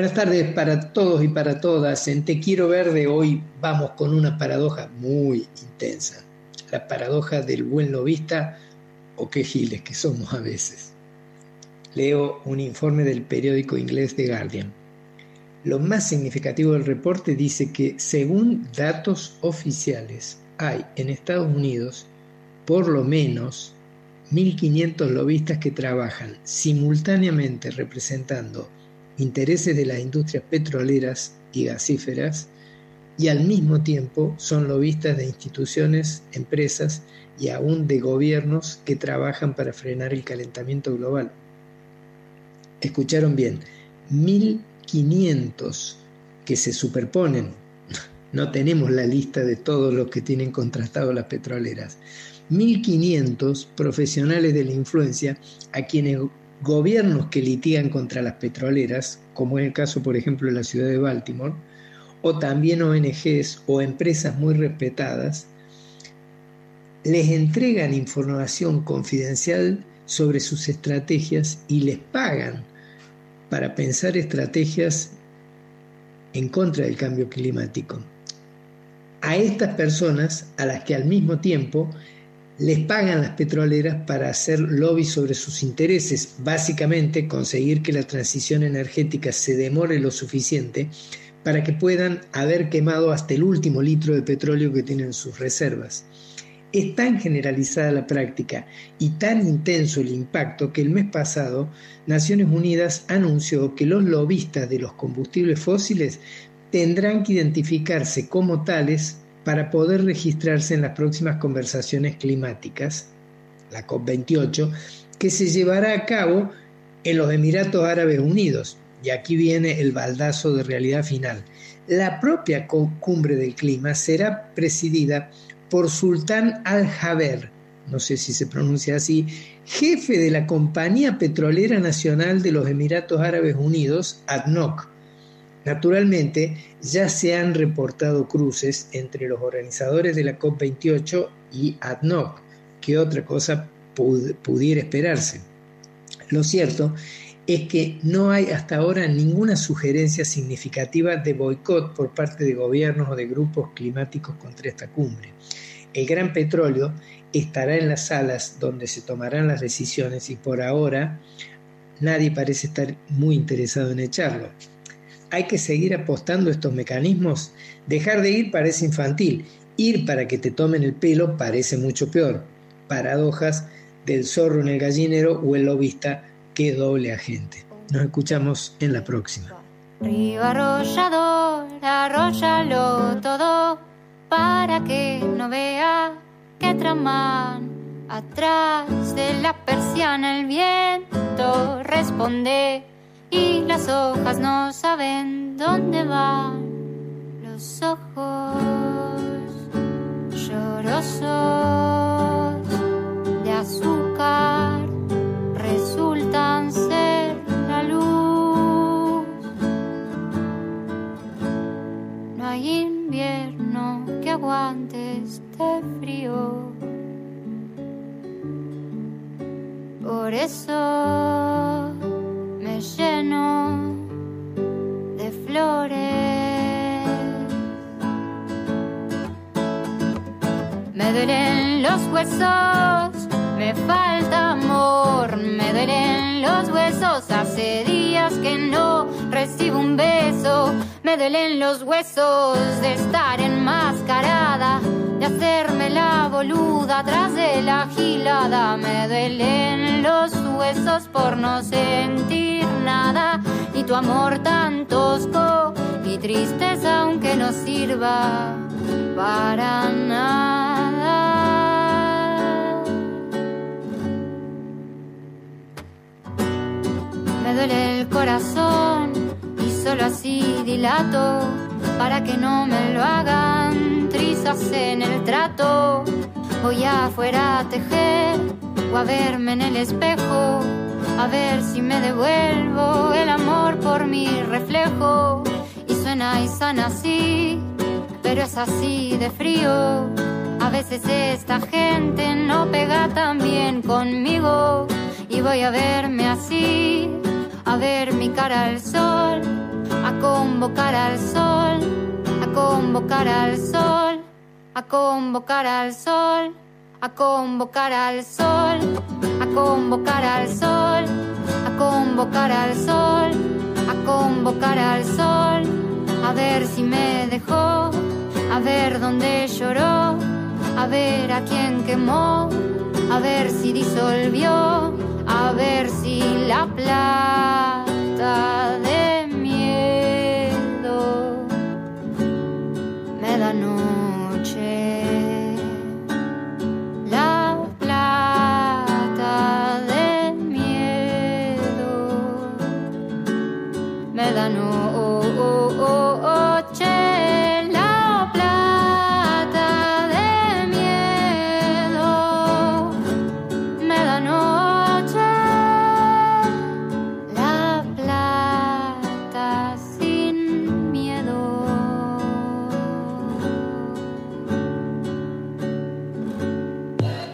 Buenas tardes para todos y para todas. En Te Quiero Verde hoy vamos con una paradoja muy intensa. La paradoja del buen lobista o qué giles que somos a veces. Leo un informe del periódico inglés The Guardian. Lo más significativo del reporte dice que según datos oficiales hay en Estados Unidos por lo menos 1.500 lobistas que trabajan simultáneamente representando intereses de las industrias petroleras y gasíferas y al mismo tiempo son lobistas de instituciones, empresas y aún de gobiernos que trabajan para frenar el calentamiento global. Escucharon bien, 1.500 que se superponen. No tenemos la lista de todos los que tienen contrastado las petroleras. 1.500 profesionales de la influencia a quienes gobiernos que litigan contra las petroleras, como es el caso por ejemplo de la ciudad de Baltimore, o también ONGs o empresas muy respetadas, les entregan información confidencial sobre sus estrategias y les pagan para pensar estrategias en contra del cambio climático. A estas personas, a las que al mismo tiempo les pagan las petroleras para hacer lobby sobre sus intereses, básicamente conseguir que la transición energética se demore lo suficiente para que puedan haber quemado hasta el último litro de petróleo que tienen en sus reservas. Es tan generalizada la práctica y tan intenso el impacto que el mes pasado Naciones Unidas anunció que los lobistas de los combustibles fósiles tendrán que identificarse como tales para poder registrarse en las próximas conversaciones climáticas, la COP28, que se llevará a cabo en los Emiratos Árabes Unidos. Y aquí viene el baldazo de realidad final. La propia cumbre del clima será presidida por Sultán Al-Jaber, no sé si se pronuncia así, jefe de la Compañía Petrolera Nacional de los Emiratos Árabes Unidos, ADNOC, Naturalmente, ya se han reportado cruces entre los organizadores de la COP28 y ADNOC, que otra cosa pudiera esperarse. Lo cierto es que no hay hasta ahora ninguna sugerencia significativa de boicot por parte de gobiernos o de grupos climáticos contra esta cumbre. El gran petróleo estará en las salas donde se tomarán las decisiones y por ahora nadie parece estar muy interesado en echarlo hay que seguir apostando estos mecanismos. Dejar de ir parece infantil, ir para que te tomen el pelo parece mucho peor. Paradojas del zorro en el gallinero o el lobista que doble agente. Nos escuchamos en la próxima. Río arrollador, todo para que no vea que traman atrás de la persiana el viento responde y las hojas no saben dónde van los ojos llorosos de azúcar resultan ser la luz. No hay invierno que aguante este frío. Por eso Me duelen los huesos, me falta amor, me duelen los huesos, hace días que no recibo un beso, me duelen los huesos de estar enmascarada, de hacerme la boluda tras de la gilada, me duelen los huesos por no sentir nada y tu amor tan tosco y tristeza aunque no sirva para nada. Me duele el corazón y solo así dilato para que no me lo hagan trizas en el trato. Voy afuera a tejer o a verme en el espejo a ver si me devuelvo el amor por mi reflejo. Y suena y sana así, pero es así de frío. A veces esta gente no pega tan bien conmigo. Y voy a verme así, a ver mi cara al sol. convocar al sol, a convocar al sol, a convocar al sol, a convocar al sol, a convocar al sol, a convocar al sol, a convocar al sol, a ver si me dejó, a ver dónde lloró, a ver a quién quemó, a ver si disolvió, a ver si la plata de miedo me da noche. La plata de miedo me da no.